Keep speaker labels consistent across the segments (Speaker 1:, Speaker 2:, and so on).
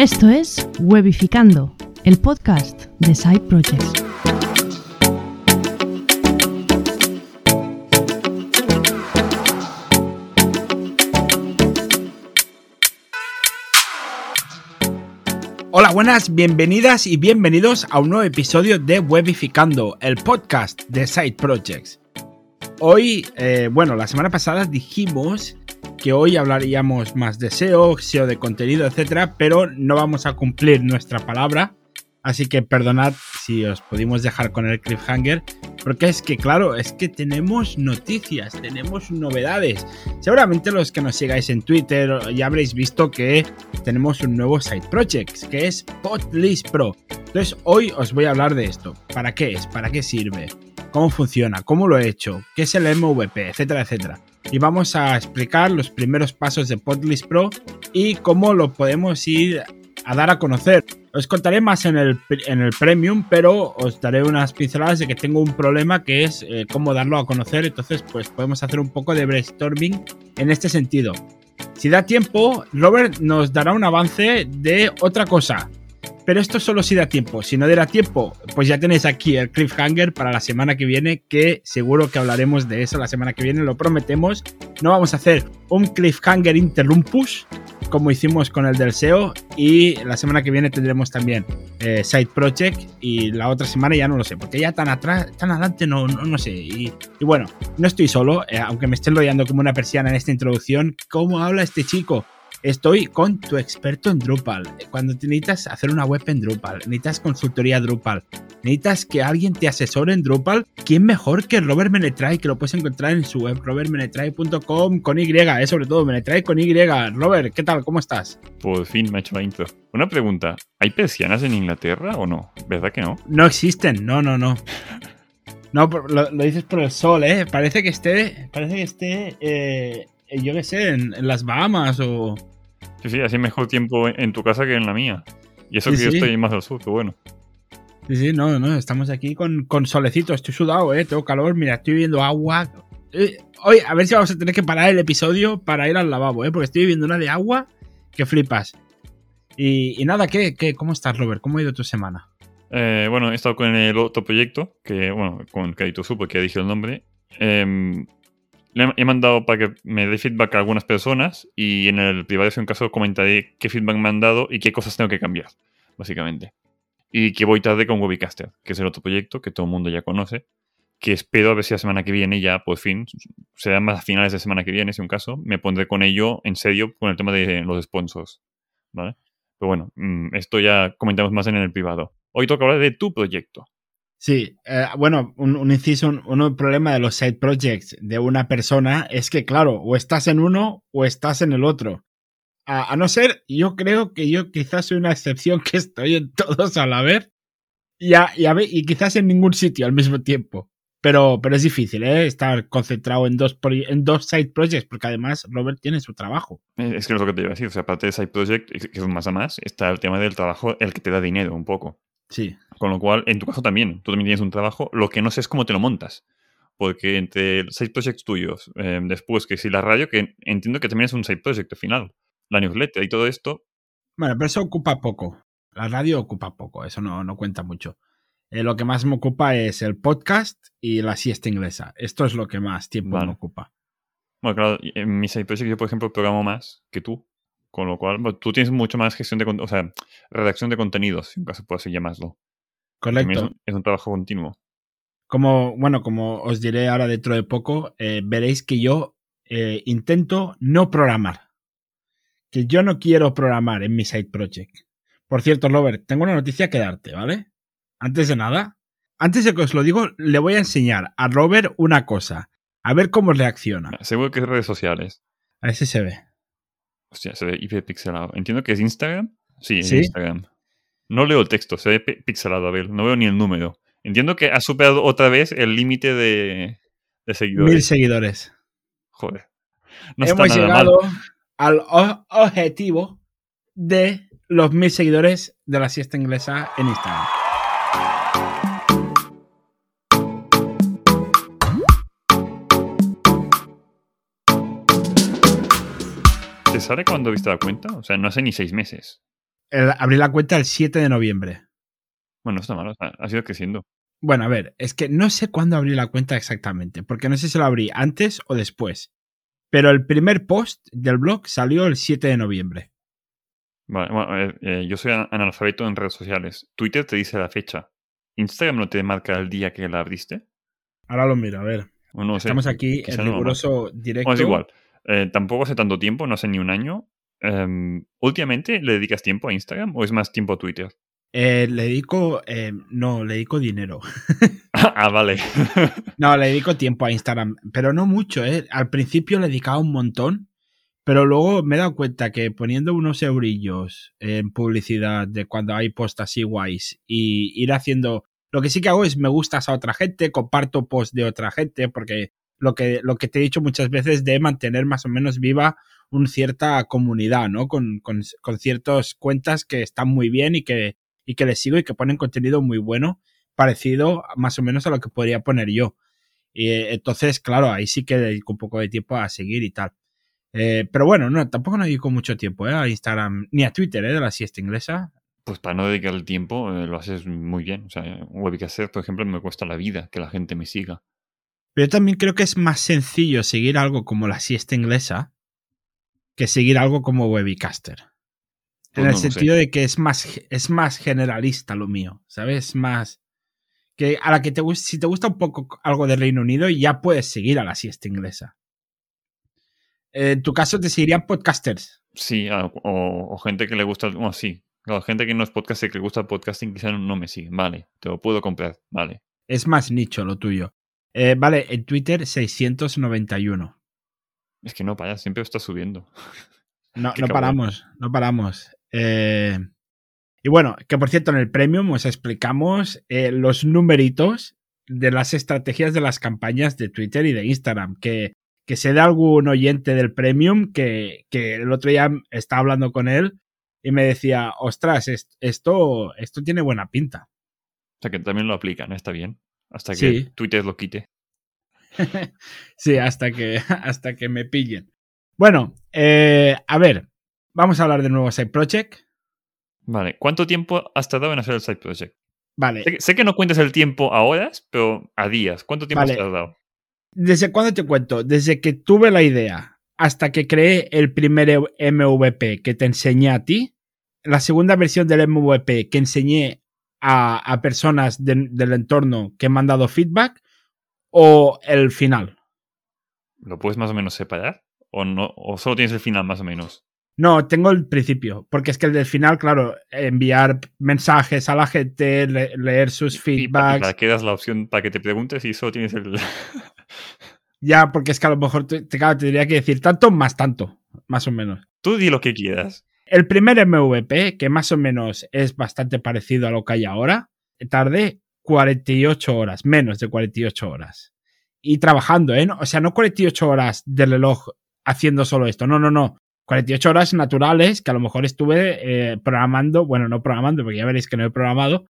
Speaker 1: Esto es Webificando, el podcast de Side Projects.
Speaker 2: Hola, buenas, bienvenidas y bienvenidos a un nuevo episodio de Webificando, el podcast de Side Projects. Hoy, eh, bueno, la semana pasada dijimos que hoy hablaríamos más de SEO, SEO de contenido, etcétera, pero no vamos a cumplir nuestra palabra. Así que perdonad si os pudimos dejar con el cliffhanger, porque es que, claro, es que tenemos noticias, tenemos novedades. Seguramente los que nos sigáis en Twitter ya habréis visto que tenemos un nuevo side project, que es Podlist Pro. Entonces, hoy os voy a hablar de esto. ¿Para qué es? ¿Para qué sirve? ¿Cómo funciona? ¿Cómo lo he hecho? ¿Qué es el MVP? Etcétera, etcétera y vamos a explicar los primeros pasos de Podlist Pro y cómo lo podemos ir a dar a conocer. Os contaré más en el, en el Premium, pero os daré unas pinceladas de que tengo un problema que es eh, cómo darlo a conocer. Entonces, pues podemos hacer un poco de brainstorming en este sentido. Si da tiempo, Robert nos dará un avance de otra cosa. Pero esto solo si da tiempo. Si no diera tiempo, pues ya tenéis aquí el cliffhanger para la semana que viene, que seguro que hablaremos de eso la semana que viene, lo prometemos. No vamos a hacer un cliffhanger interrumpus, como hicimos con el del SEO, y la semana que viene tendremos también eh, Side Project, y la otra semana ya no lo sé, porque ya tan atrás, tan adelante no, no, sé. Y, bueno, no estoy solo, eh, aunque me estén rodeando como una persiana en esta introducción. ¿Cómo habla este chico? Estoy con tu experto en Drupal. Cuando necesitas hacer una web en Drupal, necesitas consultoría Drupal, necesitas que alguien te asesore en Drupal, ¿quién mejor que Robert Menetray? Que lo puedes encontrar en su web, robertmenetray.com con Y, eh, sobre todo, Menetray con Y. Robert, ¿qué tal? ¿Cómo estás?
Speaker 3: Por fin me ha hecho la intro. Una pregunta, ¿hay persianas en Inglaterra o no? ¿Verdad que no?
Speaker 2: No existen, no, no, no. No, lo, dices por el sol, ¿eh? Parece que esté, parece que esté, eh, yo qué sé, en las Bahamas o...
Speaker 3: Sí, sí, así mejor tiempo en tu casa que en la mía. Y eso que yo estoy más al sur, que bueno.
Speaker 2: Sí, sí, no, no, estamos aquí con, con solecito, estoy sudado, eh, tengo calor, mira, estoy viendo agua. Eh, oye, a ver si vamos a tener que parar el episodio para ir al lavabo, eh, porque estoy viendo una de agua que flipas. Y, nada, ¿qué, ¿qué, cómo estás, Robert? ¿Cómo ha ido tu semana?
Speaker 3: Eh, bueno, he estado con el otro proyecto, que, bueno, con Crédito Sur, porque ya dije el nombre. Eh, le he mandado para que me dé feedback a algunas personas y en el privado, si un caso, comentaré qué feedback me han dado y qué cosas tengo que cambiar, básicamente. Y que voy tarde con Webicaster, que es el otro proyecto que todo el mundo ya conoce, que espero a ver si la semana que viene ya, por fin, será más a finales de semana que viene, si un caso, me pondré con ello en serio con el tema de los sponsors, ¿vale? Pero bueno, mm, esto ya comentamos más en el privado. Hoy toca hablar de tu proyecto.
Speaker 2: Sí, eh, bueno, un, inciso, un, un, problema de los side projects de una persona es que, claro, o estás en uno o estás en el otro. A, no ser, yo creo que yo quizás soy una excepción que estoy en todos a la vez y, y, quizás en ningún sitio al mismo tiempo. Pero, pero es difícil, ¿eh? Estar concentrado en dos, en dos side projects, porque además Robert tiene su trabajo.
Speaker 3: Es que es lo que te iba a decir. O sea, aparte de side project, que es más a más, está el tema del trabajo, el que te da dinero un poco.
Speaker 2: Sí.
Speaker 3: Con lo cual, en tu caso también, tú también tienes un trabajo. Lo que no sé es cómo te lo montas. Porque entre seis proyectos tuyos, em, después que si la radio, que entiendo que también es un side project al final, la newsletter y todo esto.
Speaker 2: Bueno, pero eso ocupa poco. La radio ocupa poco, eso no, no cuenta mucho. Eh, lo que más me ocupa es el podcast y la siesta inglesa. Esto es lo que más tiempo me ocupa.
Speaker 3: Bueno, claro, en mi side project yo, por ejemplo, programo más que tú. Con lo cual, tú tienes mucho más gestión de, o sea, redacción de contenidos, si en caso puedo así llamarlo.
Speaker 2: Correcto.
Speaker 3: Es un, trabajo continuo.
Speaker 2: Como, bueno, como os diré ahora dentro de poco, eh, veréis que yo eh, intento no programar. Que yo no quiero programar en mi side project. Por cierto, Robert, tengo una noticia que darte, ¿vale? Antes de nada, antes de que os lo digo, le voy a enseñar a Robert una cosa. A ver cómo reacciona.
Speaker 3: Seguro que es redes sociales.
Speaker 2: A ver si se ve.
Speaker 3: Hostia, se ve hiperpixelado. Entiendo que es Instagram. Sí, es Instagram. No leo el texto, se ve pixelado, a ver, no veo ni el número. Entiendo que ha superado otra vez el límite de, seguidores.
Speaker 2: Mil seguidores.
Speaker 3: Joder.
Speaker 2: No Hemos llegado al objetivo de los mil seguidores de la siesta inglesa en Instagram.
Speaker 3: Sale cuando viste la cuenta? O sea, no hace ni seis meses.
Speaker 2: El- abrí la cuenta el 7 de noviembre.
Speaker 3: Bueno, no está mal, o sea, ha sido creciendo.
Speaker 2: Bueno, a ver, es que no sé cuándo abrí la cuenta exactamente, porque no sé si lo abrí antes o después. Pero el primer post del blog salió el 7 de noviembre.
Speaker 3: Vale, bueno, eh, yo soy an- analfabeto en redes sociales. Twitter te dice la fecha. Instagram no te marca el día que la abriste.
Speaker 2: Ahora lo miro, a ver.
Speaker 3: O no sé,
Speaker 2: Estamos aquí
Speaker 3: quizá
Speaker 2: en
Speaker 3: no
Speaker 2: riguroso directo.
Speaker 3: Bueno, es igual. Eh, tampoco hace tanto tiempo, no hace ni un año. Em, ¿Últimamente le dedicas tiempo a Instagram o es más tiempo a Twitter?
Speaker 2: Eh, le dedico. eh, no, le dedico dinero.
Speaker 3: ah, vale.
Speaker 2: No, le dedico tiempo a Instagram, pero no mucho, ¿eh? Al principio le dedicaba un montón, pero luego me he dado cuenta que poniendo unos eurillos en publicidad de cuando hay posts así guays y ir haciendo... Lo que sí que hago es me gustas a otra gente, comparto posts de otra gente, porque lo que, lo que te he dicho muchas veces de mantener más o menos viva una cierta comunidad, ¿no? Con, con, con ciertas cuentas que están muy bien y que, y que les sigo y que ponen contenido muy bueno, parecido más o menos a lo que podría poner yo. Y eh, entonces, claro, ahí sí que dedico un poco de tiempo a seguir y tal. Eh, pero bueno, no, tampoco no dedico mucho tiempo ¿eh? a Instagram ni a Twitter ¿eh? de la siesta inglesa.
Speaker 3: Pues para no dedicar el tiempo lo haces muy bien. O sea, webcaster, por ejemplo, me cuesta la vida que la gente me siga.
Speaker 2: Pero yo también creo que es más sencillo seguir algo como la siesta inglesa que seguir algo como Webicaster.
Speaker 3: Pues
Speaker 2: en el sentido de que es más, es más generalista lo mío, ¿sabes? Más. Que a la que te gusta, si te gusta un poco algo de Reino Unido, ya puedes seguir a la siesta inglesa. En tu caso, te seguirían podcasters.
Speaker 3: Sí, o, o gente que le gusta, bueno, sí. Claro, gente que no es podcaster, que le gusta el podcasting, quizá no me sigue. Vale, te lo puedo comprar. Vale.
Speaker 2: Es más nicho lo tuyo. Eh, vale, en Twitter 691.
Speaker 3: Es que no para, siempre está subiendo.
Speaker 2: No, no paramos, no paramos. Eh, y bueno, que por cierto, en el Premium os explicamos eh, los numeritos de las estrategias de las campañas de Twitter y de Instagram. Que, que sé de algún oyente del Premium que, que el otro día estaba hablando con él y me decía, ostras, est- esto, esto tiene buena pinta.
Speaker 3: O sea que también lo aplican, está bien. Hasta que
Speaker 2: Sí.
Speaker 3: Twitter lo quite.
Speaker 2: sí, hasta que, hasta que me pillen. Bueno, eh, a ver, vamos a hablar de nuevo Side Project.
Speaker 3: Vale, ¿cuánto tiempo has tardado en hacer el side project?
Speaker 2: Vale,
Speaker 3: Sé que, sé que no cuentas el tiempo a horas, pero a días. ¿Cuánto tiempo
Speaker 2: Vale.
Speaker 3: has tardado?
Speaker 2: ¿desde cuándo te cuento? Desde que tuve la idea hasta que creé el primer MVP que te enseñé a ti, la segunda versión del MVP que enseñé a, a personas de- del entorno que me han dado feedback, o el final.
Speaker 3: ¿Lo puedes más o menos separar? ¿O, no, o solo tienes el final más o menos?
Speaker 2: No, tengo el principio, porque es que el del final, claro, enviar mensajes a la gente, le- leer sus
Speaker 3: Y para,
Speaker 2: feedbacks.
Speaker 3: para que das la opción para que te preguntes y solo tienes el...
Speaker 2: Ya, porque es que a lo mejor te, te, te tendría que decir tanto más tanto, más o menos.
Speaker 3: Tú di lo que quieras.
Speaker 2: El primer MVP, que más o menos es bastante parecido a lo que hay ahora, tardé 48 horas, menos de 48 horas. Y trabajando, ¿eh? O sea, no 48 horas de reloj haciendo solo esto, no, no, no. 48 horas naturales que a lo mejor estuve eh, programando, bueno, no programando, porque ya veréis que no he programado,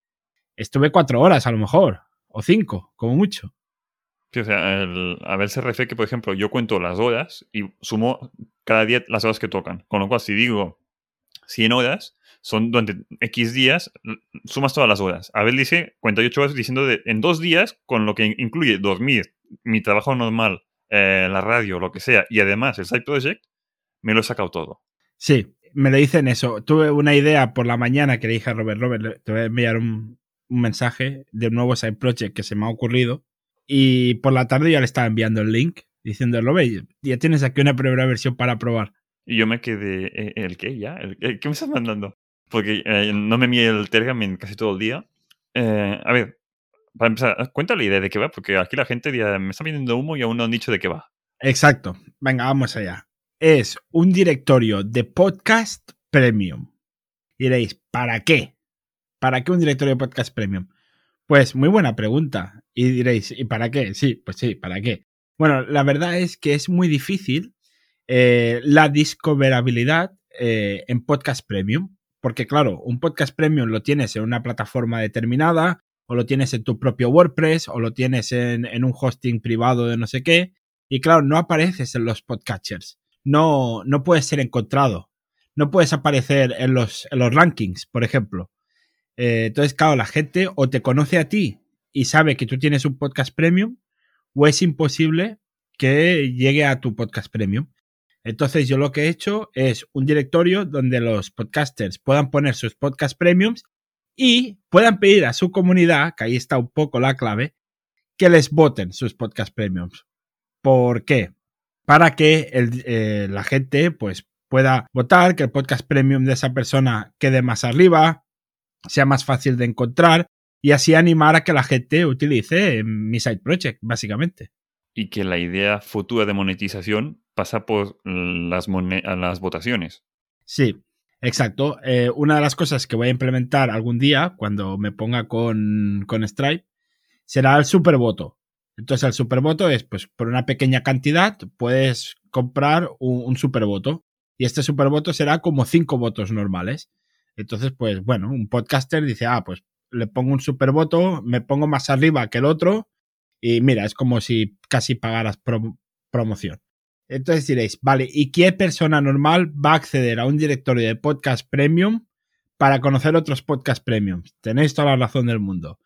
Speaker 2: estuve 4 horas a lo mejor, o 5, como mucho.
Speaker 3: Sí, o sea, el, a ver, se refiere que, por ejemplo, yo cuento las horas y sumo cada día las horas que tocan. Con lo cual, si digo 100 horas, son durante X días, sumas todas las horas. Abel dice 48 horas diciendo de, en dos días, con lo que in- incluye dormir, mi trabajo normal, eh, la radio, lo que sea, y además el side project, me lo he sacado todo.
Speaker 2: Sí, me lo dicen eso. Tuve una idea por la mañana que le dije a Robert, Robert, te voy a enviar un, mensaje de nuevo side project que se me ha ocurrido. Y por la tarde ya le estaba enviando el link diciendo, Robert, ya tienes aquí una primera versión para probar.
Speaker 3: Y yo me quedé, eh, ¿el qué ya? ¿El, el- ¿Qué me estás mandando? Porque eh, no me envié el Telegram casi todo el día. Eh, a ver, para empezar, cuenta la idea de qué va, porque aquí la gente ya me está vendiendo humo y aún no han dicho de qué va.
Speaker 2: Exacto. Venga, vamos allá. Es un directorio de podcast premium. Y diréis, ¿para qué? ¿Para qué un directorio de podcast premium? Pues muy buena pregunta. Y diréis, ¿y para qué? Sí, pues sí, ¿para qué? Bueno, la verdad es que es muy difícil eh, la discoverabilidad eh, en podcast premium. Porque claro, un podcast premium lo tienes en una plataforma determinada, o lo tienes en tu propio WordPress, o lo tienes en, un hosting privado de no sé qué. Y claro, no apareces en los podcatchers. No, no puedes ser encontrado. no puedes aparecer en los, en los rankings, por ejemplo. Eh, entonces, claro, la gente o te conoce a ti y sabe que tú tienes un podcast premium, o es imposible que llegue a tu podcast premium. Entonces, yo lo que he hecho es un directorio donde los podcasters puedan poner sus podcast premiums y puedan pedir a su comunidad, que ahí está un poco la clave, que les voten sus podcast premiums. ¿Por qué? Para que eh, la gente pues, pueda votar, que el podcast premium de esa persona quede más arriba, sea más fácil de encontrar y así animar a que la gente utilice mi side project, básicamente.
Speaker 3: Y que la idea futura de monetización pasa por las, las votaciones.
Speaker 2: Sí, exacto. Eh, una de las cosas que voy a implementar algún día, cuando me ponga con, con Stripe, será el supervoto. Entonces el supervoto es, pues por una pequeña cantidad puedes comprar un, un supervoto. Y este supervoto será como cinco votos normales. Entonces, pues bueno, un podcaster dice, ah, pues le pongo un supervoto, me pongo más arriba que el otro y mira, es como si casi pagaras promoción. Entonces diréis, vale, ¿y qué persona normal va a acceder a un directorio de podcast premium para conocer otros podcast premium? Tenéis toda la razón del mundo.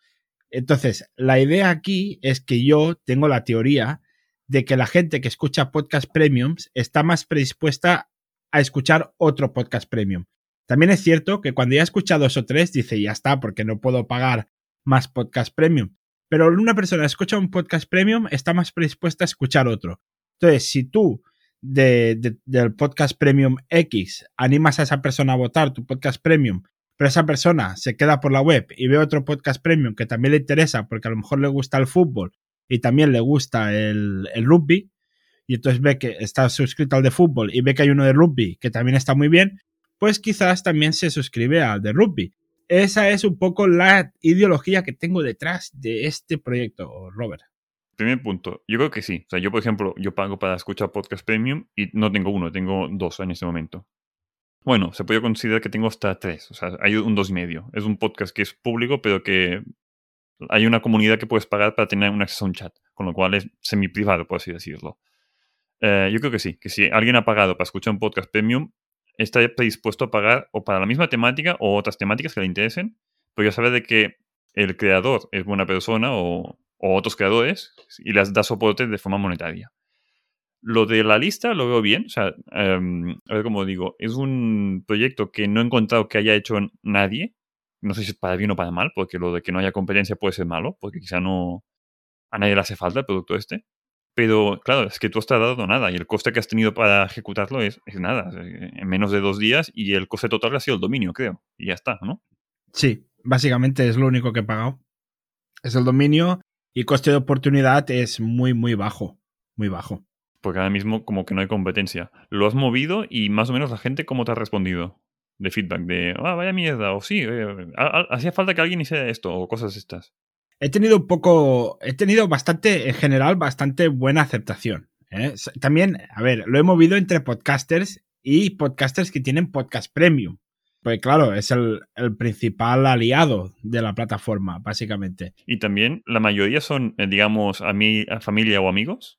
Speaker 2: Entonces, la idea aquí es que yo tengo la teoría de que la gente que escucha podcast premiums está más predispuesta a escuchar otro podcast premium. También es cierto que cuando ya ha escuchado dos o tres, dice, ya está, porque no puedo pagar más podcast premium. Pero una persona escucha un podcast premium, está más predispuesta a escuchar otro. Entonces, si tú de, del podcast premium X animas a esa persona a votar tu podcast premium pero esa persona se queda por la web y ve otro podcast premium que también le interesa porque a lo mejor le gusta el fútbol y también le gusta el, rugby, y entonces ve que está suscrito al de fútbol y ve que hay uno de rugby que también está muy bien, pues quizás también se suscribe al de rugby. Esa es un poco la ideología que tengo detrás de este proyecto, Robert.
Speaker 3: Primer punto, yo creo que sí. O sea, yo, por ejemplo, yo pago para escuchar podcast premium y no tengo uno, tengo dos en este momento. Bueno, se puede considerar que tengo hasta tres, o sea, hay un dos y medio. Es un podcast que es público, pero que hay una comunidad que puedes pagar para tener un acceso a un chat, con lo cual es semi-privado, por así decirlo. Eh, yo creo que sí, que si alguien ha pagado para escuchar un podcast premium, está predispuesto a pagar o para la misma temática o otras temáticas que le interesen, pero ya sabe de que el creador es buena persona o, otros creadores y les da soporte de forma monetaria. Lo de la lista lo veo bien. O sea, em, a ver cómo digo. Es un proyecto que no he encontrado que haya hecho nadie. No sé si es para bien o para mal, porque lo de que no haya competencia puede ser malo, porque quizá no. A nadie le hace falta el producto este. Pero claro, es que tú has tardado nada y el coste que has tenido para ejecutarlo es, es nada, en menos de dos días y el coste total ha sido el dominio, creo. Y ya está, ¿no?
Speaker 2: Sí, básicamente es lo único que he pagado. Es el dominio y coste de oportunidad es muy, muy bajo. Muy bajo
Speaker 3: porque ahora mismo como que no hay competencia. Lo has movido y más o menos la gente cómo te ha respondido de feedback de, ah, vaya mierda, o sí, eh, hacía falta que alguien hiciera esto, o cosas estas.
Speaker 2: He tenido un poco, he tenido bastante, en general, bastante buena aceptación. ¿eh? También, a ver, lo he movido entre podcasters y podcasters que tienen podcast premium. Pues claro, es el, principal aliado de la plataforma, básicamente.
Speaker 3: Y también la mayoría son, eh, digamos, a mi familia o amigos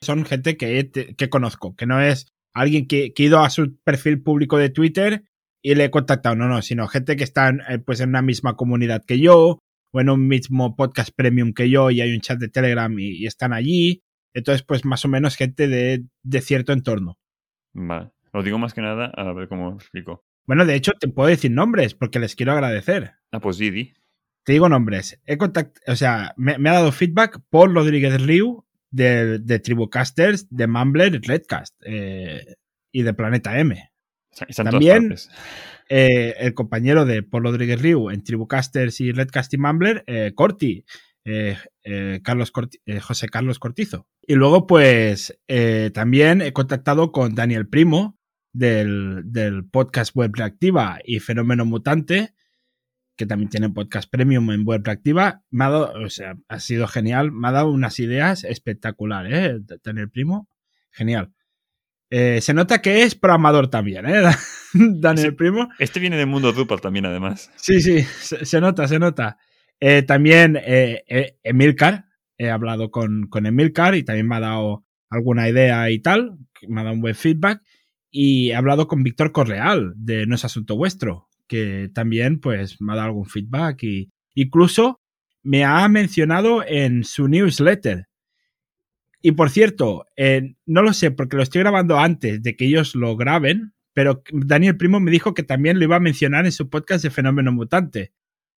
Speaker 2: son gente que, que conozco, que no es alguien que, que, ha ido a su perfil público de Twitter y le he contactado, no, no, sino gente que está en, eh, pues en una misma comunidad que yo o en un mismo podcast premium que yo y hay un chat de Telegram y, están allí. Entonces, pues más o menos gente de, de cierto entorno.
Speaker 3: Vale. Lo digo más que nada a ver cómo explico.
Speaker 2: Bueno, de hecho, te puedo decir nombres porque les quiero agradecer.
Speaker 3: Ah, pues Didi.
Speaker 2: Te digo nombres. He contact o sea, me, me, ha dado feedback Paul Rodríguez Riu, de, de Tribucasters, de Mumbler Redcast eh, y de Planeta M. También eh, el compañero de Paul Rodríguez Riu en Tribucasters y Redcast y Mumbler, eh, Corti, Carlos José Carlos Cortizo. Y luego, pues, también he contactado con Daniel Primo del, del podcast Web Reactiva y Fenómeno Mutante que también tiene podcast premium en web reactiva, me ha dado, o sea, ha sido genial, me ha dado unas ideas espectaculares, ¿eh? Tener primo, genial. Eh, se nota que es programador también, ¿eh? Daniel Primo.
Speaker 3: Este viene del mundo Drupal también, además.
Speaker 2: Sí, sí, se, nota, se nota. Eh, también eh, Emilcar, he hablado con, con Emilcar y también me ha dado alguna idea y tal, me ha dado un buen feedback. y he hablado con Víctor Correal de No es Asunto Vuestro, que también pues me ha dado algún feedback y incluso me ha mencionado en su newsletter. Y por cierto, eh, no lo sé porque lo estoy grabando antes de que ellos lo graben, pero Daniel Primo me dijo que también lo iba a mencionar en su podcast de Fenómeno Mutante.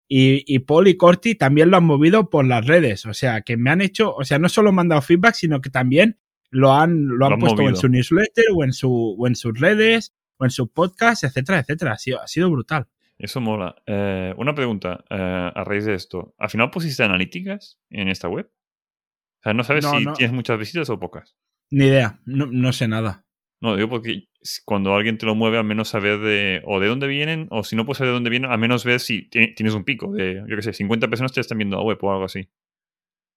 Speaker 2: Y, Paul y Corti también lo han movido por las redes. O sea, que me han hecho, o sea, no solo me han dado feedback, sino que también lo han, lo han, puesto en su newsletter o en, su, o en sus redes o en su podcast, etcétera, etcétera. Ha sido, ha sido brutal.
Speaker 3: Eso mola. Eh, una pregunta eh, a raíz de esto. ¿Al final pusiste analíticas en esta web? O sea, ¿no sabes si tienes muchas visitas o pocas?
Speaker 2: Ni idea, no, no sé nada.
Speaker 3: No, digo porque cuando alguien te lo mueve, al menos saber de o de dónde vienen, o si no puedes saber de dónde vienen, al menos ver si tienes un pico de, yo qué sé, 50 personas te están viendo la web o algo así.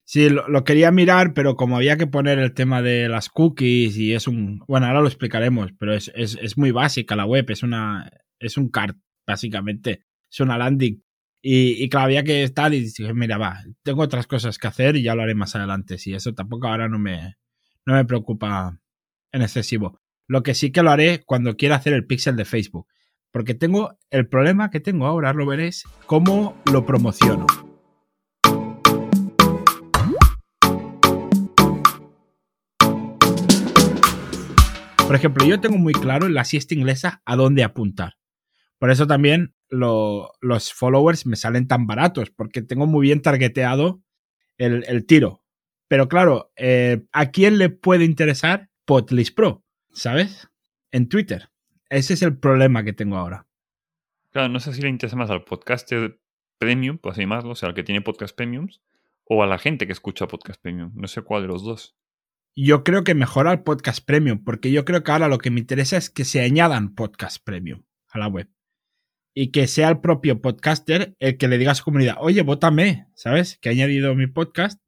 Speaker 2: Sí, lo, quería mirar, pero como había que poner el tema de las cookies y es un... Bueno, ahora lo explicaremos, pero es, es, muy básica la web, es, una, es un cart, básicamente. Es una landing. Y, y claro, que estar y dije, mira, va, tengo otras cosas que hacer y ya lo haré más adelante. Si eso tampoco ahora no me, no me preocupa en excesivo. Lo que sí que lo haré cuando quiera hacer el pixel de Facebook. Porque tengo el problema que tengo ahora, lo veréis, cómo lo promociono. Por ejemplo, yo tengo muy claro en la siesta inglesa a dónde apuntar. Por eso también los followers me salen tan baratos, porque tengo muy bien targeteado el, tiro. Pero claro, eh, ¿a quién le puede interesar Podlist Pro? ¿sabes? En Twitter. Ese es el problema que tengo ahora.
Speaker 3: Claro, no sé si le interesa más al podcaster premium, por así llamarlo, o sea, al que tiene podcast premiums, o a la gente que escucha podcast premium. No sé cuál de los dos.
Speaker 2: Yo creo que mejora el podcast premium, porque yo creo que ahora lo que me interesa es que se añadan podcast premium a la web. Y que sea el propio podcaster el que le diga a su comunidad, oye, vótame, ¿sabes? Que ha añadido mi podcast,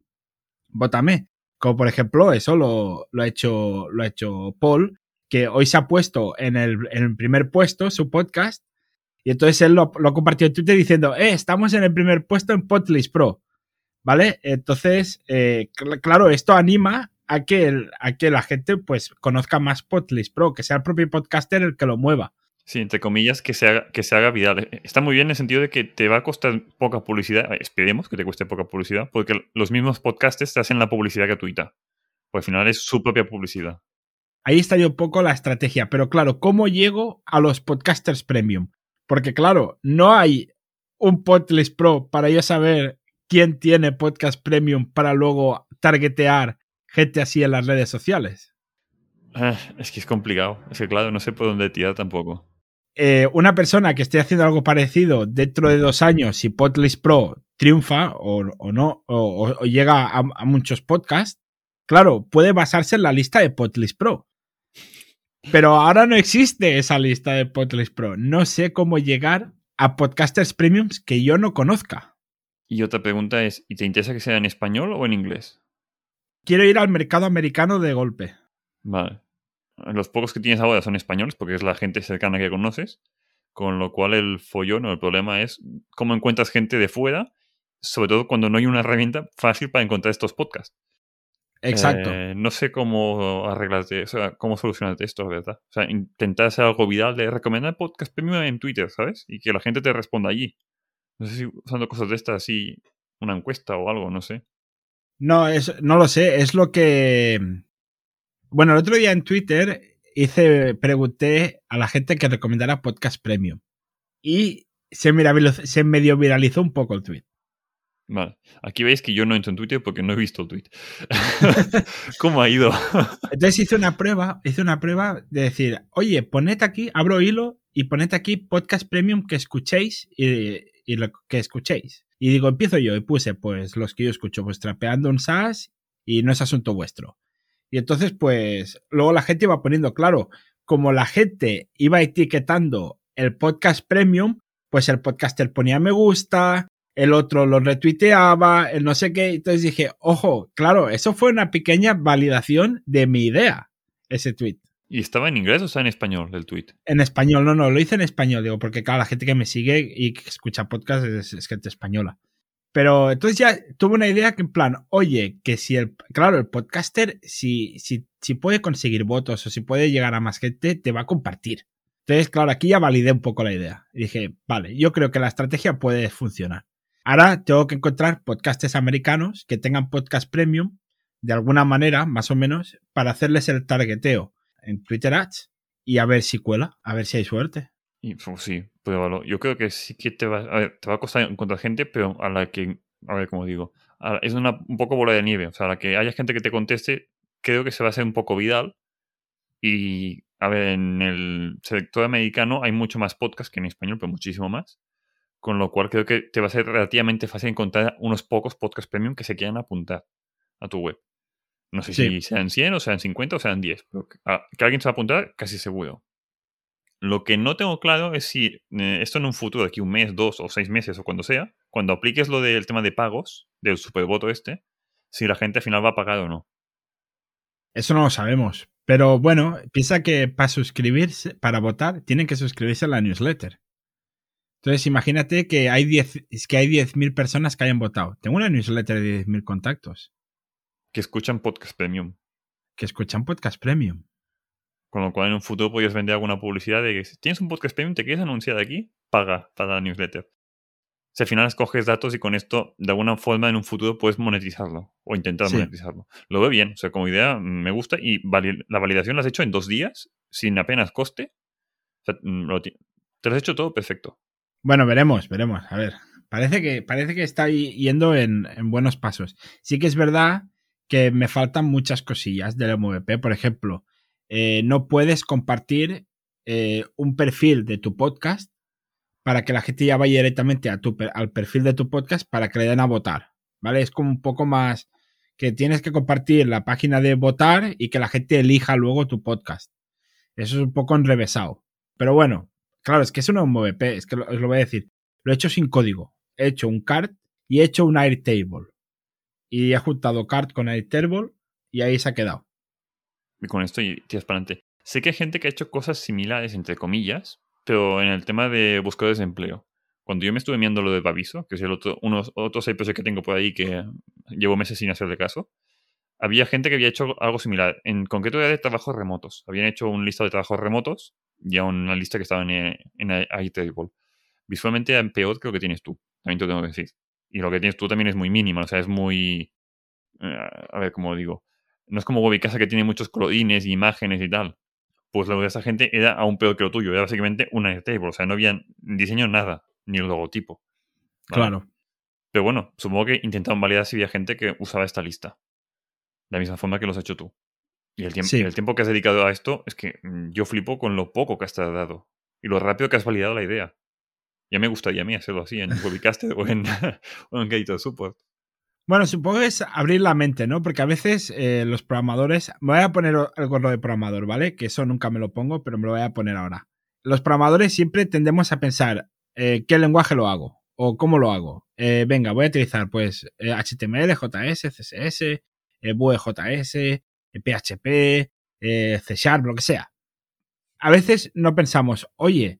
Speaker 2: vótame. Como por ejemplo, eso lo, ha, hecho, lo ha hecho Paul, que hoy se ha puesto en el, primer puesto su podcast. Y entonces él lo, ha compartido en Twitter diciendo, eh, estamos en el primer puesto en Podlist Pro. ¿Vale? Entonces, eh, claro, esto anima a que, a que la gente pues conozca más Podlist Pro, que sea el propio podcaster el que lo mueva.
Speaker 3: Sí, entre comillas, que se, haga, que se haga viral. Está muy bien en el sentido de que te va a costar poca publicidad. Esperemos que te cueste poca publicidad, porque los mismos podcasters te hacen la publicidad gratuita. Pues al final es su propia publicidad.
Speaker 2: Ahí estaría un poco la estrategia. Pero claro, ¿cómo llego a los podcasters premium? Porque claro, no hay un Podlist Pro para yo saber quién tiene podcast premium para luego targetear gente así en las redes sociales.
Speaker 3: Ah, es que es complicado. Es que claro, no sé por dónde tirar tampoco.
Speaker 2: Eh, una persona que esté haciendo algo parecido dentro de dos años, si Podlist Pro triunfa o, no, o, llega a, muchos podcasts, claro, puede basarse en la lista de Podlist Pro. Pero ahora no existe esa lista de Podlist Pro. No sé cómo llegar a podcasters premiums que yo no conozca.
Speaker 3: Y otra pregunta es, ¿y te interesa que sea en español o en inglés?
Speaker 2: Quiero ir al mercado americano de golpe.
Speaker 3: Vale los pocos que tienes ahora son españoles porque es la gente cercana que conoces, con lo cual el follón o el problema es cómo encuentras gente de fuera, sobre todo cuando no hay una herramienta fácil para encontrar estos podcasts.
Speaker 2: Exacto.
Speaker 3: Eh, no sé cómo arreglarte, o sea, cómo solucionarte esto, ¿verdad? O sea, intentar hacer algo viral de recomendar podcast premium en Twitter, ¿sabes? Y que la gente te responda allí. No sé si usando cosas de estas, así, una encuesta o algo, no sé.
Speaker 2: No, es, no lo sé, es lo que bueno, el otro día en Twitter hice, pregunté a la gente que recomendara podcast premium. Y se, se medio viralizó un poco el tweet.
Speaker 3: Vale. Aquí veis que yo no entro en Twitter porque no he visto el tweet. ¿Cómo ha ido?
Speaker 2: Entonces hice una prueba, hice una prueba de decir, oye, poned aquí, abro hilo y poned aquí podcast premium que escuchéis y, y lo que escuchéis. Y digo, empiezo yo y puse pues los que yo escucho, pues trapeando un SaaS y no es asunto vuestro. Y entonces, pues, luego la gente iba poniendo, claro, como la gente iba etiquetando el podcast premium, pues el podcaster ponía me gusta, el otro lo retuiteaba, el no sé qué. Entonces dije, ojo, claro, eso fue una pequeña validación de mi idea, ese tweet.
Speaker 3: ¿Y estaba en inglés o está en español el tweet?
Speaker 2: En español, no, no, lo hice en español, digo, porque claro, la gente que me sigue y que escucha podcast es, es gente española. Pero entonces ya tuve una idea que en plan, oye, que si el, claro, el podcaster, si, si si puede conseguir votos o si puede llegar a más gente, te va a compartir. Entonces, claro, aquí ya validé un poco la idea. Y dije, vale, yo creo que la estrategia puede funcionar. Ahora tengo que encontrar podcasters americanos que tengan podcast premium de alguna manera, más o menos, para hacerles el targeteo en Twitter Ads y a ver si cuela, a ver si hay suerte.
Speaker 3: Y, pues, sí, pruébalo. Yo creo que sí que te va, a ver, te va a costar encontrar gente, pero a la que, a ver, como digo, es una, un poco bola de nieve. O sea, a la que haya gente que te conteste, creo que se va a hacer un poco viral. Y, a ver, en el sector americano hay mucho más podcast que en español, pero muchísimo más. Con lo cual creo que te va a ser relativamente fácil encontrar unos pocos podcasts premium que se quieran apuntar a tu web. No sé si sean 100 o sean 50 o sean 10, pero que, alguien se va a apuntar, casi seguro. Lo que no tengo claro es si eh, esto en un futuro, aquí un mes, dos o seis meses o cuando sea, cuando apliques lo del tema de pagos, del supervoto este, si la gente al final va a pagar o no.
Speaker 2: Eso no lo sabemos. Pero bueno, piensa que para suscribirse, para votar, tienen que suscribirse a la newsletter. Entonces, imagínate que hay 10.000 que hay 10 personas que hayan votado. Tengo una newsletter de 10.000 contactos.
Speaker 3: Que escuchan podcast premium.
Speaker 2: Que escuchan podcast premium.
Speaker 3: Con lo cual, en un futuro podrías vender alguna publicidad de que si tienes un podcast premium, te quieres anunciar aquí, paga para la newsletter. Si al final escoges datos y con esto, de alguna forma, en un futuro puedes monetizarlo o intentar monetizarlo. Lo veo bien, o sea, como idea me gusta y la validación la has hecho en dos días, sin apenas coste. O sea, mm, te lo has hecho todo perfecto.
Speaker 2: Bueno, veremos, veremos. A ver, parece que, parece que está yendo en, buenos pasos. Sí que es verdad que me faltan muchas cosillas del MVP. Por ejemplo, eh, no puedes compartir eh, un perfil de tu podcast para que la gente ya vaya directamente al perfil de tu podcast para que le den a votar. ¿Vale? Es como un poco más que tienes que compartir la página de votar y que la gente elija luego tu podcast. Eso es un poco enrevesado. Pero bueno, Claro, es que eso no es un MVP, es que os lo voy a decir. Lo he hecho sin código. He hecho un card y he hecho un Airtable. Y he juntado card con Airtable y ahí se ha quedado.
Speaker 3: Y con esto y tiras para adelante. Sé que hay gente que ha hecho cosas similares, entre comillas, pero en el tema de buscadores de empleo. Cuando yo me estuve viendo lo de Baviso, que es el otro, unos otros IPs que tengo por ahí que llevo meses sin hacerle caso, había gente que había hecho algo similar. En concreto era de trabajos remotos. Habían hecho un listado de trabajos remotos ya una lista que estaba en, en Airtable. Visualmente era peor que lo que tienes tú, también te tengo que decir. Y lo que tienes tú también es muy mínimo, o sea, es muy... Eh, a ver, cómo digo. No es como Webicasa que tiene muchos colorines y imágenes y tal. Pues lo de esa gente era aún peor que lo tuyo. Era básicamente una Airtable. O sea, no había diseño nada, ni el logotipo.
Speaker 2: Claro.
Speaker 3: Pero bueno, supongo que intentaron validar si había gente que usaba esta lista. De la misma forma que lo has hecho tú. Y el, tiempo, el tiempo que has dedicado a esto es que mm, yo flipo con lo poco que has tardado y lo rápido que has validado la idea. Ya me gustaría a mí hacerlo así en Webcaster o en, o en Support.
Speaker 2: Bueno, supongo que es abrir la mente, ¿no? Porque a veces eh, los programadores. Me voy a poner el gorro de programador, ¿vale? Que eso nunca me lo pongo, pero me lo voy a poner ahora. Los programadores siempre tendemos a pensar eh, qué lenguaje lo hago o cómo lo hago. Eh, venga, voy a utilizar pues HTML, JS, CSS, Vue.js, PHP, C Sharp, lo que sea. A veces no pensamos, oye,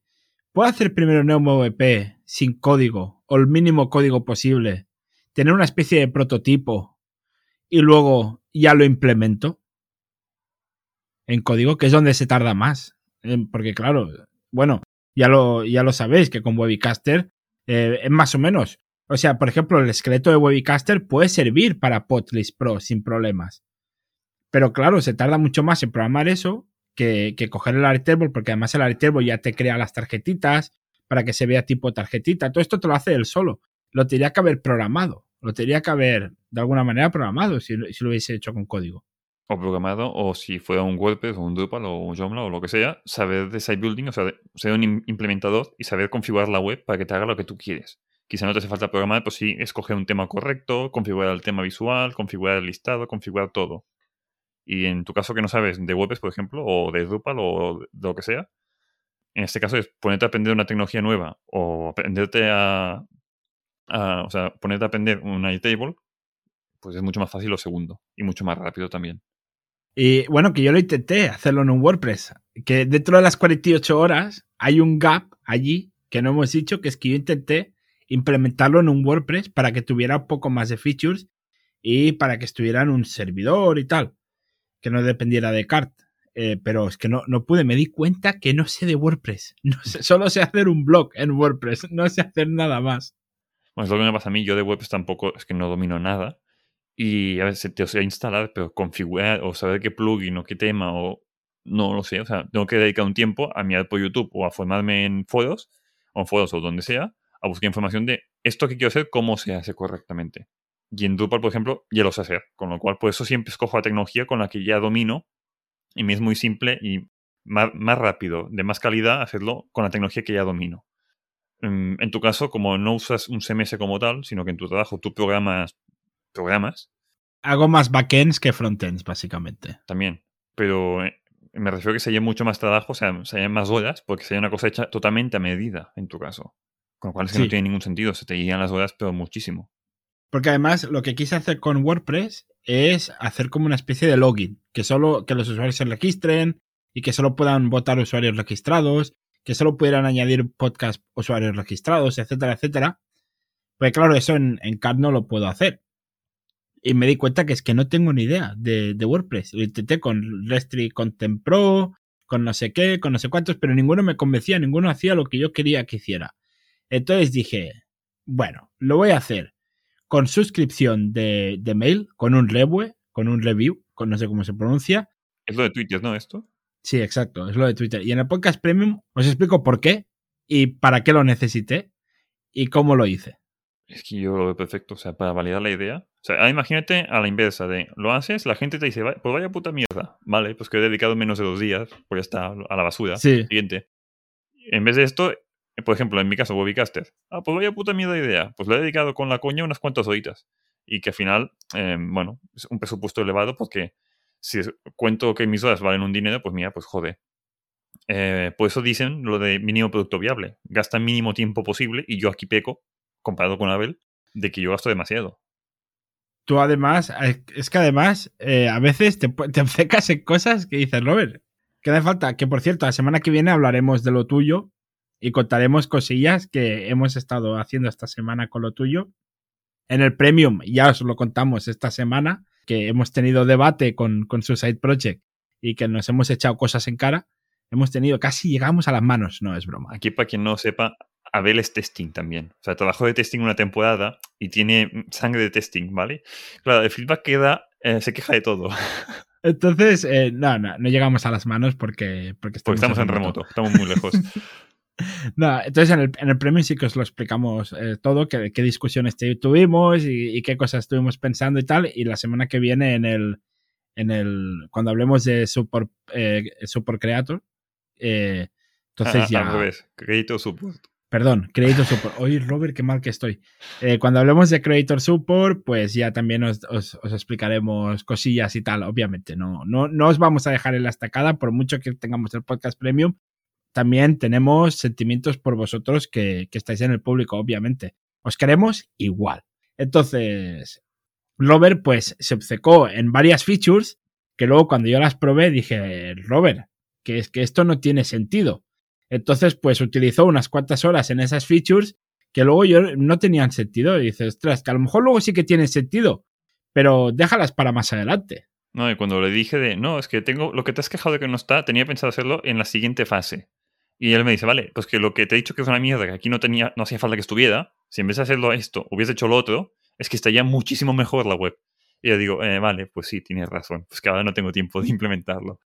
Speaker 2: ¿puedo hacer primero un MVP sin código o el mínimo código posible? Tener una especie de prototipo y luego ya lo implemento en código, que es donde se tarda más. Porque claro, bueno, ya lo, ya lo sabéis que con Webicaster eh, es más o menos. O sea, por ejemplo, el esqueleto de Webicaster puede servir para Podlist Pro sin problemas. Pero claro, se tarda mucho más en programar eso que, coger el Airtable, porque además el Airtable ya te crea las tarjetitas para que se vea tipo tarjetita. Todo esto te lo hace él solo. Lo tendría que haber programado. Lo tendría que haber de alguna manera programado si, lo hubiese hecho con código.
Speaker 3: O programado, o si fuera un WordPress o un Drupal o un Joomla o lo que sea, saber de site building, o sea, ser un implementador y saber configurar la web para que te haga lo que tú quieres. Quizá no te hace falta programar, pues sí, escoger un tema correcto, configurar el tema visual, configurar el listado, configurar todo. Y en tu caso que no sabes de WordPress, por ejemplo, o de Drupal o de lo que sea, en este caso es ponerte a aprender una tecnología nueva o aprenderte a, o sea, ponerte a aprender un Airtable, pues es mucho más fácil lo segundo y mucho más rápido también.
Speaker 2: Y bueno, que yo lo intenté hacerlo en un WordPress, que dentro de las 48 horas hay un gap allí que no hemos dicho, que es que yo intenté implementarlo en un WordPress para que tuviera un poco más de features y para que estuviera en un servidor y tal que no dependiera de CART. Eh, pero es que no, no pude, me di cuenta que no sé de WordPress. No sé, solo sé hacer un blog en WordPress, no sé hacer nada más.
Speaker 3: Bueno, es lo que me pasa a mí. Yo de WordPress tampoco, es que no domino nada. Y a veces te o sea, instalar, pero configurar o saber qué plugin o qué tema o no lo sé. O sea, tengo que dedicar un tiempo a mirar por YouTube o a formarme en foros o en foros o donde sea a buscar información de esto que quiero hacer, cómo se hace correctamente. Y en Drupal, por ejemplo, ya lo sé hacer. Con lo cual, por eso siempre escojo la tecnología con la que ya domino y me es muy simple y más, más rápido, de más calidad, hacerlo con la tecnología que ya domino. En, en tu caso, como no usas un CMS como tal, sino que en tu trabajo tú programas programas
Speaker 2: Hago más backends que frontends, básicamente.
Speaker 3: también, pero eh, me refiero a que se haya mucho más trabajo, o sea, se hayan más horas, porque se haya una cosa hecha totalmente a medida en tu caso. Con lo cual es que
Speaker 2: Sí.
Speaker 3: no tiene ningún sentido, se te guían las horas, pero muchísimo.
Speaker 2: Porque además lo que quise hacer con WordPress es hacer como una especie de login, que solo que los usuarios se registren y que solo puedan votar usuarios registrados, que solo pudieran añadir podcast usuarios registrados, etcétera, etcétera. Pues claro, eso en, en CAD no lo puedo hacer. Y me di cuenta que es que no tengo ni idea de, de WordPress. Lo intenté con Restri Content Pro, con no sé qué, con no sé cuántos, pero ninguno me convencía, ninguno hacía lo que yo quería que hiciera. Entonces dije, bueno, lo voy a hacer con suscripción de, de mail, con un review, con un review, con no sé cómo se pronuncia.
Speaker 3: Es lo de Twitter, ¿no? Esto.
Speaker 2: Sí, exacto, es lo de Twitter. Y en el podcast premium os explico por qué y para qué lo necesité y cómo lo hice.
Speaker 3: Es que yo lo veo perfecto, o sea, para validar la idea. O sea, ahora imagínate a la inversa de lo haces, la gente te dice, "Va- pues vaya puta mierda. Vale, pues que he dedicado menos de dos días, pues ya está, a la basura.
Speaker 2: Sí.
Speaker 3: Siguiente. En vez de esto, por ejemplo, en mi caso, Bobbycaster. Ah, pues vaya puta mierda de idea. Pues le he dedicado con la coña unas cuantas horitas. Y que al final, eh, bueno, es un presupuesto elevado porque si cuento que mis horas valen un dinero, pues mira, pues joder. Eh, por eso dicen lo de mínimo producto viable. Gasta el mínimo tiempo posible y yo aquí peco, comparado con Abel, de que yo gasto demasiado.
Speaker 2: Tú además, es que además eh, a veces te, te en cosas que dices, Robert, que hace falta, que por cierto, la semana que viene hablaremos de lo tuyo y contaremos cosillas que hemos estado haciendo esta semana con lo tuyo. En el Premium ya os lo contamos esta semana, que hemos tenido debate con, con Suicide Project y que nos hemos echado cosas en cara. Hemos tenido, casi llegamos a las manos, no es broma.
Speaker 3: Aquí, para quien no sepa, Abel es testing también. O sea, trabajó de testing una temporada y tiene sangre de testing, ¿vale? Claro, el feedback que da eh, se queja de todo.
Speaker 2: Entonces, eh, no, no, no llegamos a las manos porque, porque
Speaker 3: Porque estamos en remoto, estamos muy lejos.
Speaker 2: No, entonces en el, en el premio sí que os lo explicamos eh, todo, qué, qué discusiones tuvimos y, y qué cosas estuvimos pensando y tal. Y la semana que viene en el, en el cuando hablemos de Support, eh, Support Creator, eh, entonces
Speaker 3: Ah,
Speaker 2: ya...
Speaker 3: Al revés, crédito support.
Speaker 2: Perdón, Creator Support. Oye, Robert, qué mal que estoy. Eh, cuando hablemos de Creator Support, pues ya también os, os- os explicaremos cosillas y tal. Obviamente, no, no, no os vamos a dejar en la estacada, por mucho que tengamos el podcast premium. También tenemos sentimientos por vosotros que, estáis en el público, obviamente. Os queremos igual. Entonces, Robert, pues se obcecó en varias features que luego cuando yo las probé dije, Robert, que es que esto no tiene sentido. Entonces, pues utilizó unas cuantas horas en esas features que luego yo no tenían sentido. Y dices, ostras, que a lo mejor luego sí que tienen sentido, pero déjalas para más adelante.
Speaker 3: No, y cuando le dije de, no, es que tengo, lo que te has quejado de que no está, tenía pensado hacerlo en la siguiente fase. Y él me dice, vale, pues que lo que te he dicho que es una mierda, que aquí no tenía, no hacía falta que estuviera, si en vez de hacerlo esto, hubiese hecho lo otro, es que estaría muchísimo mejor la web. Y yo digo, eh, vale, pues sí, tienes razón, pues que ahora no tengo tiempo de implementarlo.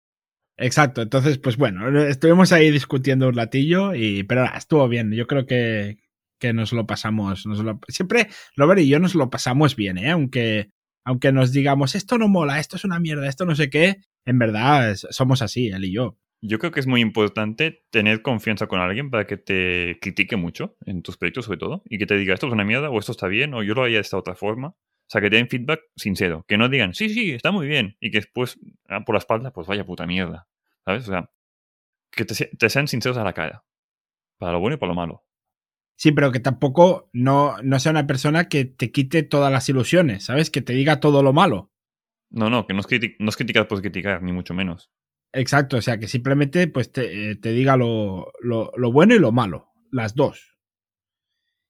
Speaker 2: Exacto, entonces, pues bueno, estuvimos ahí discutiendo un latillo, y, pero nada, estuvo bien. Yo creo que, que nos lo pasamos. Nos lo, siempre Robert y yo nos lo pasamos bien, ¿eh? Aunque, aunque nos digamos, esto no mola, esto es una mierda, esto no sé qué, en verdad somos así, él y yo.
Speaker 3: Yo creo que es muy importante tener confianza con alguien para que te critique mucho en tus proyectos, sobre todo, y que te diga esto es una mierda, o esto está bien, o yo lo haría de esta otra forma. O sea, que te den feedback sincero, que no digan, sí, sí, está muy bien, y que después, ah, por la espalda, pues vaya puta mierda. ¿Sabes? O sea, que te, se- te sean sinceros a la cara. Para lo bueno y para lo malo.
Speaker 2: Sí, pero que tampoco no, no sea una persona que te quite todas las ilusiones, ¿sabes? Que te diga todo lo malo.
Speaker 3: No, no, que no es, criti- no es criticar por criticar, ni mucho menos.
Speaker 2: Exacto, o sea, que simplemente pues te, eh, diga lo, lo, bueno y lo malo, las dos.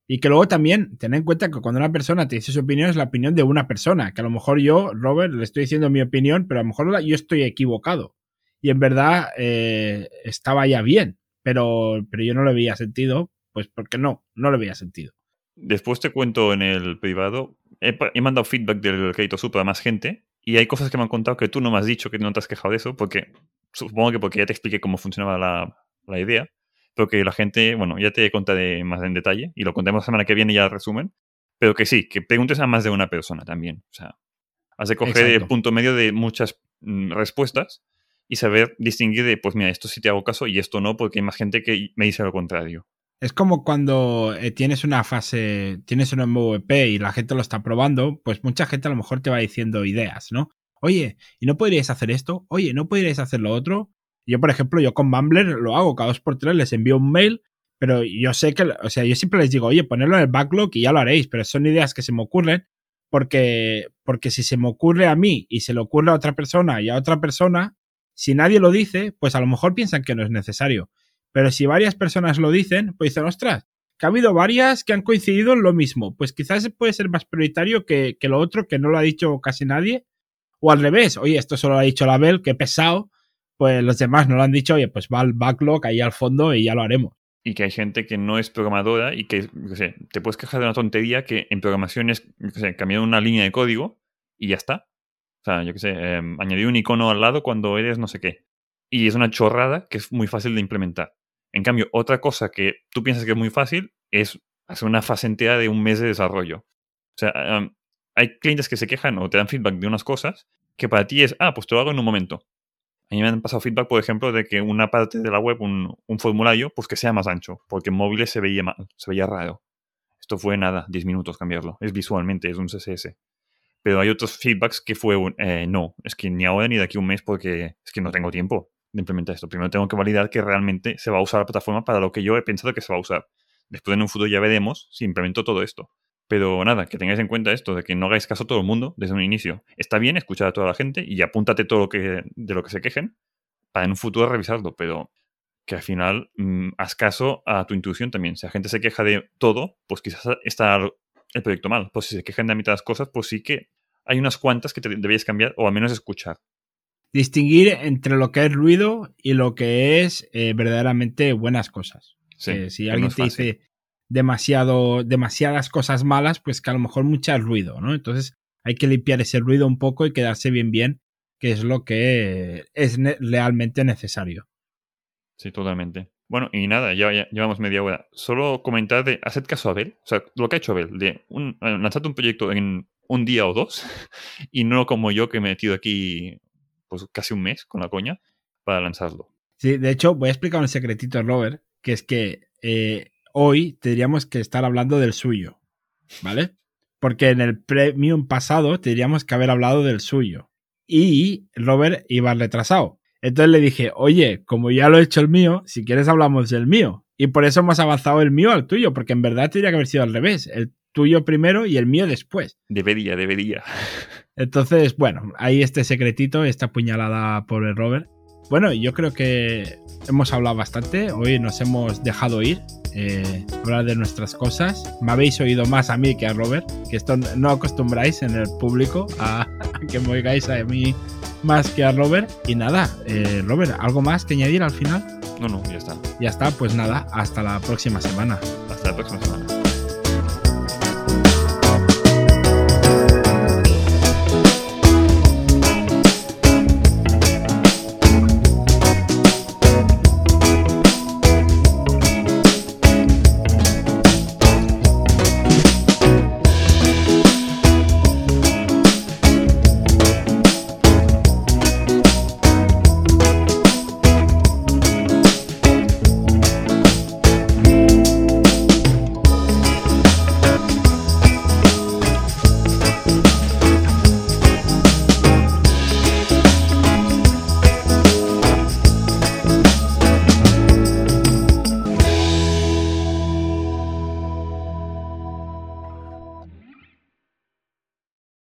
Speaker 2: Y que luego también, ten en cuenta que cuando una persona te dice su opinión es la opinión de una persona, que a lo mejor yo, Robert, le estoy diciendo mi opinión, pero a lo mejor yo estoy equivocado. Y en verdad eh, estaba ya bien, pero, pero yo no le veía sentido, pues porque no, no le veía sentido.
Speaker 3: Después te cuento en el privado, he, mandado feedback del crédito super a más gente y hay cosas que me han contado que tú no me has dicho, que no te has quejado de eso, porque supongo que porque ya te expliqué cómo funcionaba la, la idea, pero que la gente, bueno, ya te contaré más en detalle y lo contemos la semana que viene ya resumen, pero que sí, que preguntes a más de una persona también. O sea, has de coger
Speaker 2: Exacto.
Speaker 3: el punto medio de muchas mm, respuestas y saber distinguir de, pues mira, esto sí te hago caso y esto no, porque hay más gente que me dice lo contrario.
Speaker 2: Es como cuando eh, tienes una fase, tienes un MVP y la gente lo está probando, pues mucha gente a lo mejor te va diciendo ideas, ¿no? Oye, ¿y no podríais hacer esto? Oye, ¿no podríais hacer lo otro? Yo, por ejemplo, yo con Mumbler lo hago cada dos por tres, les envío un mail, pero yo sé que, o sea, yo siempre les digo, oye, ponerlo en el backlog y ya lo haréis, pero son ideas que se me ocurren porque, porque si se me ocurre a mí y se le ocurre a otra persona y a otra persona, si nadie lo dice, pues a lo mejor piensan que no es necesario. Pero si varias personas lo dicen, pues dicen, ostras, que ha habido varias que han coincidido en lo mismo. Pues quizás puede ser más prioritario que, que lo otro, que no lo ha dicho casi nadie. O al revés, oye, esto solo lo ha dicho la Bel, que pesado. Pues los demás no lo han dicho, oye, pues va al backlog ahí al fondo y ya lo haremos.
Speaker 3: Y que hay gente que no es programadora y que, qué sé, te puedes quejar de una tontería que en programación es, qué sé, cambiar una línea de código y ya está. O sea, yo qué sé, eh, añadir un icono al lado cuando eres no sé qué. Y es una chorrada que es muy fácil de implementar. En cambio, otra cosa que tú piensas que es muy fácil es hacer una fase entera de un mes de desarrollo. O sea, hay clientes que se quejan o te dan feedback de unas cosas que para ti es, ah, pues te lo hago en un momento. A mí me han pasado feedback, por ejemplo, de que una parte de la web, un, un formulario, pues que sea más ancho, porque en móviles se veía mal, se veía raro. Esto fue nada, 10 minutos cambiarlo. Es visualmente, es un CSS. Pero hay otros feedbacks que fue eh, no, es que ni ahora ni de aquí a un mes porque es que no tengo tiempo de implementar esto. Primero tengo que validar que realmente se va a usar la plataforma para lo que yo he pensado que se va a usar. Después en un futuro ya veremos si implemento todo esto. Pero nada, que tengáis en cuenta esto, de que no hagáis caso a todo el mundo desde un inicio. Está bien escuchar a toda la gente y apúntate todo lo que, de lo que se quejen para en un futuro revisarlo, pero que al final mmm, haz caso a tu intuición también. Si la gente se queja de todo, pues quizás está el proyecto mal. Pues si se quejan de mitad de las cosas, pues sí que hay unas cuantas que te debéis cambiar o al menos escuchar.
Speaker 2: Distinguir entre lo que es ruido y lo que es eh, verdaderamente buenas cosas.
Speaker 3: Sí,
Speaker 2: Eh, si alguien
Speaker 3: no
Speaker 2: te dice demasiado, demasiadas cosas malas, pues que a lo mejor mucha ruido, ¿no? Entonces hay que limpiar ese ruido un poco y quedarse bien bien, que es lo que es ne- realmente necesario.
Speaker 3: Sí, totalmente. Bueno, y nada, ya, ya llevamos media hora. Solo comentar de, haced caso a Abel, o sea, lo que ha hecho Abel, de un, eh, lanzad un proyecto en un día o dos, y no como yo que me he metido aquí pues casi un mes con la coña para lanzarlo.
Speaker 2: Sí, de hecho, voy a explicar un secretito, Robert, que es que eh, hoy tendríamos que estar hablando del suyo, ¿vale? Porque en el premium pasado tendríamos que haber hablado del suyo. Y Robert iba retrasado. Entonces le dije, oye, como ya lo he hecho el mío, si quieres hablamos del mío. Y por eso hemos avanzado el mío al tuyo, porque en verdad tendría que haber sido al revés. El tuyo primero y el mío después.
Speaker 3: Debería, debería.
Speaker 2: Entonces, bueno, ahí este secretito, esta puñalada por el Robert. Bueno, yo creo que hemos hablado bastante. Hoy nos hemos dejado ir, eh, hablar de nuestras cosas. Me habéis oído más a mí que a Robert, que esto no acostumbráis en el público a, a que me oigáis a mí más que a Robert. Y nada, eh, Robert, ¿algo más que añadir al final?
Speaker 3: No, no, ya está.
Speaker 2: Ya está, pues nada, hasta la próxima semana.
Speaker 3: Hasta la próxima semana.